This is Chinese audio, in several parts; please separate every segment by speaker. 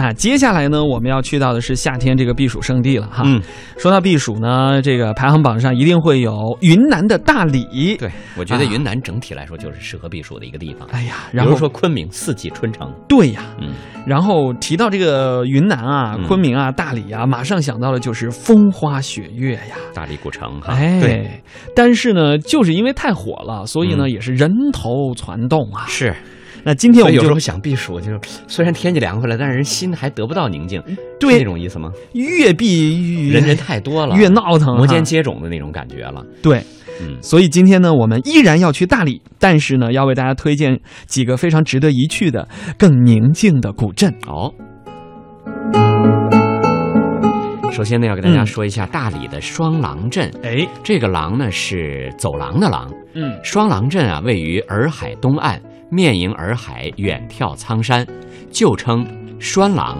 Speaker 1: 啊，接下来呢，我们要去到的是夏天这个避暑胜地了哈。
Speaker 2: 嗯，
Speaker 1: 说到避暑呢，这个排行榜上一定会有云南的大理。
Speaker 2: 对，我觉得云南整体来说就是适合避暑的一个地方。
Speaker 1: 哎呀，
Speaker 2: 比
Speaker 1: 然后
Speaker 2: 如说昆明四季春城，
Speaker 1: 对呀，
Speaker 2: 嗯，
Speaker 1: 然后提到这个云南啊、
Speaker 2: 嗯
Speaker 1: 昆明啊、大理啊，马上想到的就是风花雪月呀。
Speaker 2: 大理古城哈，
Speaker 1: 哎，
Speaker 2: 对，
Speaker 1: 但是呢，就是因为太火了，所以呢，
Speaker 2: 嗯
Speaker 1: 也是人头攒动啊。
Speaker 2: 是。
Speaker 1: 那今天我们就
Speaker 2: 有时候想避暑，就是虽然天气凉快了，但是人心还得不到宁静，
Speaker 1: 对
Speaker 2: 是那种意思吗？
Speaker 1: 越避越
Speaker 2: 人人太多了，
Speaker 1: 越闹腾，
Speaker 2: 摩肩接踵的那种感觉了。
Speaker 1: 对。
Speaker 2: 嗯，
Speaker 1: 所以今天呢，我们依然要去大理，但是呢，要为大家推荐几个非常值得一去的、更宁静的古镇。
Speaker 2: 哦。首先呢，要给大家
Speaker 1: 嗯
Speaker 2: 说一下大理的双廊镇。
Speaker 1: 哎，
Speaker 2: 这个廊呢是走廊的廊，
Speaker 1: 嗯，
Speaker 2: 双廊镇啊位于洱海东岸，面迎洱海，远眺苍山，旧称栓廊，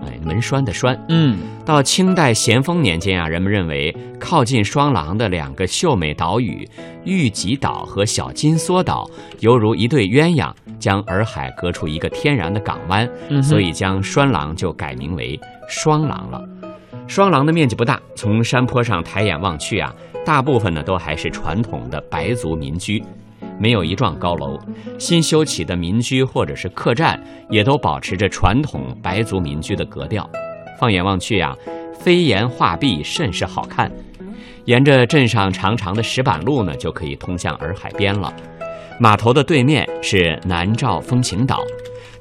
Speaker 2: 哎，门栓的栓。
Speaker 1: 嗯，
Speaker 2: 到清代咸丰年间啊，人们认为靠近双廊的两个秀美岛屿玉脊岛和小金梭岛，犹如一对鸳鸯，将洱海隔出一个天然的港湾，
Speaker 1: 嗯
Speaker 2: 所以将栓廊就改名为双廊了。双廊的面积不大，从山坡上抬眼望去啊，大部分呢都还是传统的白族民居，没有一幢高楼。新修起的民居或者是客栈，也都保持着传统白族民居的格调。放眼望去啊，飞檐画壁，甚是好看。沿着镇上长长的石板路呢，就可以通向洱海边了。码头的对面是南诏风情岛。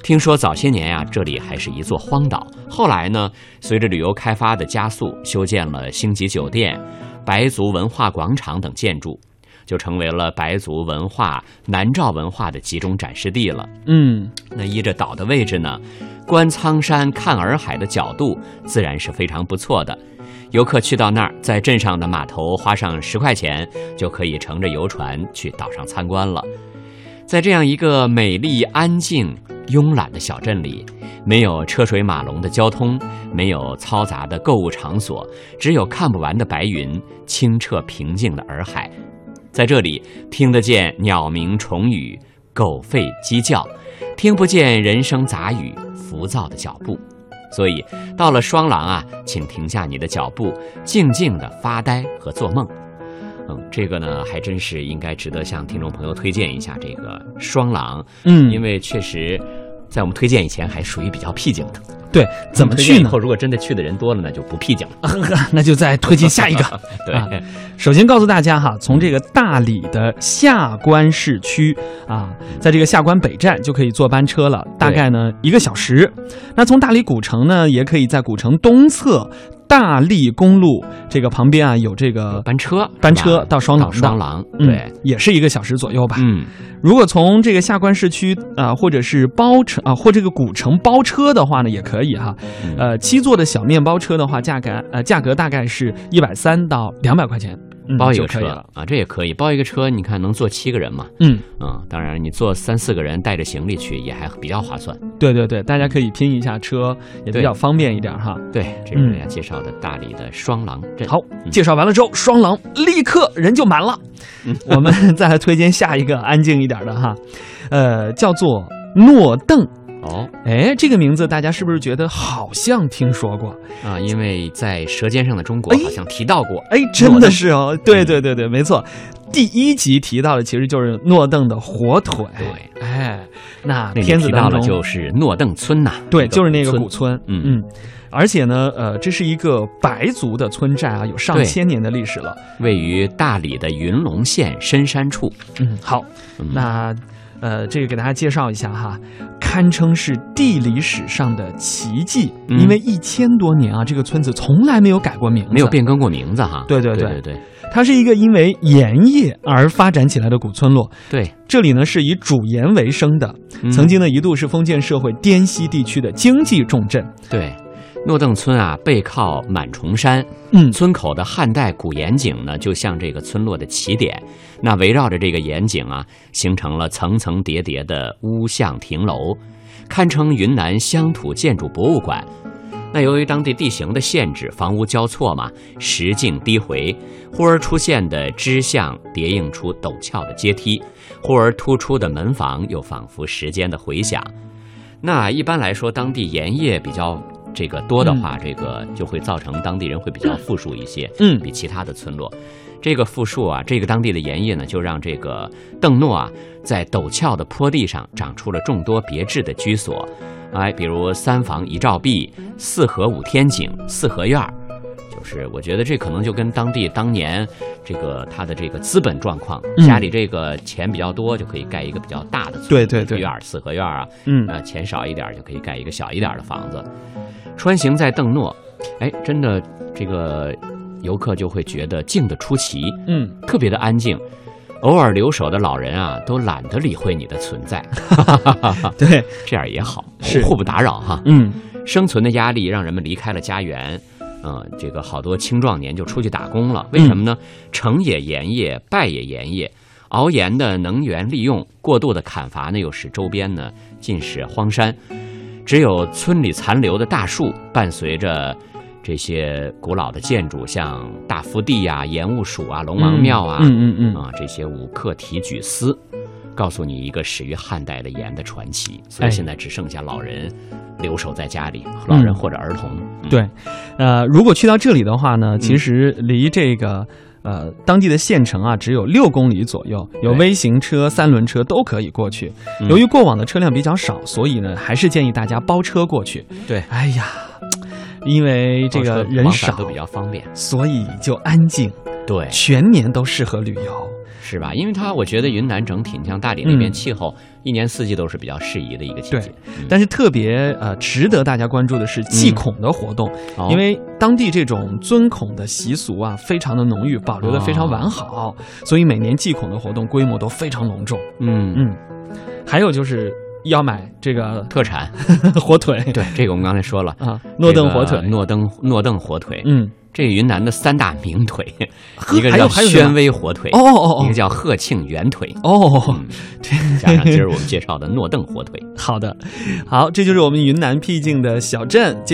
Speaker 2: 听说早些年呀、这里还是一座荒岛。后来呢，随着旅游开发的加速，修建了星级酒店、白族文化广场等建筑，就成为了白族文化、南诏文化的集中展示地了。
Speaker 1: 嗯，
Speaker 2: 那依着岛的位置呢，观苍山、看洱海的角度自然是非常不错的。游客去到那儿，在镇上的码头花上十块钱，就可以乘着游船去岛上参观了。在这样一个美丽、安静、慵懒的小镇里，没有车水马龙的交通，没有嘈杂的购物场所，只有看不完的白云，清澈平静的洱海。在这里，听得见鸟鸣虫语、狗吠鸡叫，听不见人声杂语、浮躁的脚步。所以，到了双廊啊，请停下你的脚步，静静的发呆和做梦。嗯，这个呢，还真是应该值得向听众朋友推荐一下这个双廊，
Speaker 1: 嗯，
Speaker 2: 因为确实，在我们推荐以前还属于比较僻静的。
Speaker 1: 对，怎么去呢
Speaker 2: 以后？如果真的去的人多了，那就不僻静了。
Speaker 1: 那就再推荐下一个。
Speaker 2: 对，
Speaker 1: 啊 首先告诉大家哈，从这个大理的下关市区啊，在这个下关北站就可以坐班车了，大概呢一个小时。那从大理古城呢，也可以在古城东侧大荔公路这个旁边啊，有这个
Speaker 2: 班车，
Speaker 1: 班车到双廊
Speaker 2: 双廊，
Speaker 1: 嗯
Speaker 2: 对，
Speaker 1: 也是一个小时左右吧。
Speaker 2: 嗯，
Speaker 1: 如果从这个下关市区啊、或者是包车啊、或这个古城包车的话呢，也可以哈。
Speaker 2: 嗯。
Speaker 1: 呃，七座的小面包车的话，价格呃价格大概是一百三到两百块钱，嗯
Speaker 2: 包一个车。啊，这也可以包一个车，你看能坐七个人嘛？
Speaker 1: 嗯，
Speaker 2: 嗯，当然你坐三四个人带着行李去也还比较划算。
Speaker 1: 对对对，大家可以拼一下车，也比较方便一点哈。
Speaker 2: 对，这是给大家介绍的大理的双廊镇。
Speaker 1: 嗯好，
Speaker 2: 嗯
Speaker 1: 介绍完了之后，双廊立刻人就满了。
Speaker 2: 嗯
Speaker 1: 我们 再来推荐下一个安静一点的哈，呃，叫做诺邓。
Speaker 2: 哦
Speaker 1: 哎，这个名字大家是不是觉得好像听说过？
Speaker 2: 啊，因为在《舌尖上的中国
Speaker 1: 哎》
Speaker 2: 好像提到过。
Speaker 1: 哎，真的是哦，对对对对，没错。第一集提到的其实就是诺邓的火腿，
Speaker 2: 对，
Speaker 1: 哎，那
Speaker 2: 那里
Speaker 1: 片子
Speaker 2: 到了
Speaker 1: 当中
Speaker 2: 就是诺邓村呐，
Speaker 1: 对，就是那个古
Speaker 2: 村。嗯
Speaker 1: 嗯，而且呢，呃，这是一个白族的村寨啊，有上千年的历史了。
Speaker 2: 位于大理的云龙县深山处。
Speaker 1: 嗯，好，
Speaker 2: 嗯
Speaker 1: 那呃，这个给大家介绍一下哈，堪称是地理史上的奇迹，
Speaker 2: 嗯
Speaker 1: 因为一千多年啊，这个村子从来没有改过名字，
Speaker 2: 没有。变更过名字哈。
Speaker 1: 对对对
Speaker 2: 对
Speaker 1: 它是一个因为盐业而发展起来的古村落。
Speaker 2: 对，
Speaker 1: 这里呢是以主盐为生的，
Speaker 2: 嗯
Speaker 1: 曾经呢一度是封建社会滇西地区的经济重镇。
Speaker 2: 对。诺邓村啊，背靠满重山，
Speaker 1: 嗯，
Speaker 2: 村口的汉代古盐井呢，就像这个村落的起点。那围绕着这个盐井啊，形成了层层叠叠的屋巷亭楼，堪称云南乡土建筑博物馆。那由于当地地形的限制，房屋交错嘛，石径低回，忽而出现的支巷叠映出陡峭的阶梯，忽而突出的门房又仿佛时间的回响。那一般来说，当地盐业比较这个多的话，这个就会造成当地人会比较富庶一些，
Speaker 1: 嗯
Speaker 2: 比其他的村落。这个富庶啊，这个当地的盐业呢，就让这个邓诺啊，在陡峭的坡地上长出了众多别致的居所，哎，比如三房一照壁、四合五天井、四合院儿。就是我觉得这可能就跟当地当年这个他的这个资本状况，
Speaker 1: 嗯
Speaker 2: 家里这个钱比较多，就可以盖一个比较大的村
Speaker 1: 对对对
Speaker 2: 院儿、四合院儿啊，
Speaker 1: 嗯
Speaker 2: 呃，钱少一点就可以盖一个小一点的房子。穿行在邓诺，哎，真的这个游客就会觉得静得出奇，
Speaker 1: 嗯，
Speaker 2: 特别的安静。偶尔留守的老人啊，都懒得理会你的存在
Speaker 1: 对，
Speaker 2: 这样也好，
Speaker 1: 是
Speaker 2: 互不打扰哈。
Speaker 1: 嗯
Speaker 2: 生存的压力让人们离开了家园，呃，这个好多青壮年就出去打工了。为什么呢？成也盐业，败也盐业。熬盐的能源利用过度的砍伐呢，又使周边呢尽是荒山，只有村里残留的大树，伴随着这些古老的建筑，像大福地呀、盐务署啊、龙王庙啊，
Speaker 1: 嗯嗯嗯，
Speaker 2: 啊，这些五克提举司，告诉你一个始于汉代的盐的传奇。所以
Speaker 1: 哎
Speaker 2: 现在只剩下老人留守在家里，老人或者儿童。嗯，
Speaker 1: 对，呃，如果去到这里的话呢，其实离这个。呃，当地的县城啊，只有六公里左右，有微型车、三轮车都可以过去。
Speaker 2: 嗯
Speaker 1: 由于过往的车辆比较少，所以呢，还是建议大家包车过去。
Speaker 2: 对，
Speaker 1: 哎呀，因为这个人少
Speaker 2: 都，比较方便。
Speaker 1: 所以就安静，
Speaker 2: 对，
Speaker 1: 全年都适合旅游。
Speaker 2: 是吧？因为它，我觉得云南整体，你像大理那边
Speaker 1: 嗯
Speaker 2: 气候，一年四季都是比较适宜的一个季
Speaker 1: 对
Speaker 2: 节。嗯
Speaker 1: 但是特别呃值得大家关注的是祭孔的活动，
Speaker 2: 哦
Speaker 1: 因为当地这种尊孔的习俗啊，非常的浓郁，保留的非常完好，所以每年祭孔的活动规模都非常隆重。
Speaker 2: 嗯，
Speaker 1: 嗯，还有就是要买这个
Speaker 2: 特产，
Speaker 1: 火腿，
Speaker 2: 对这个我们刚才说了，
Speaker 1: 啊，诺邓火腿。
Speaker 2: 这个，诺邓诺邓火腿，
Speaker 1: 嗯，
Speaker 2: 这个云南的三大名腿，一个叫宣威火腿，
Speaker 1: 哦哦哦
Speaker 2: 一个叫鹤庆圆腿，
Speaker 1: 哦，
Speaker 2: 嗯，加上今儿我们介绍的诺邓火腿。
Speaker 1: 好的，好，这就是我们云南僻静的小镇。接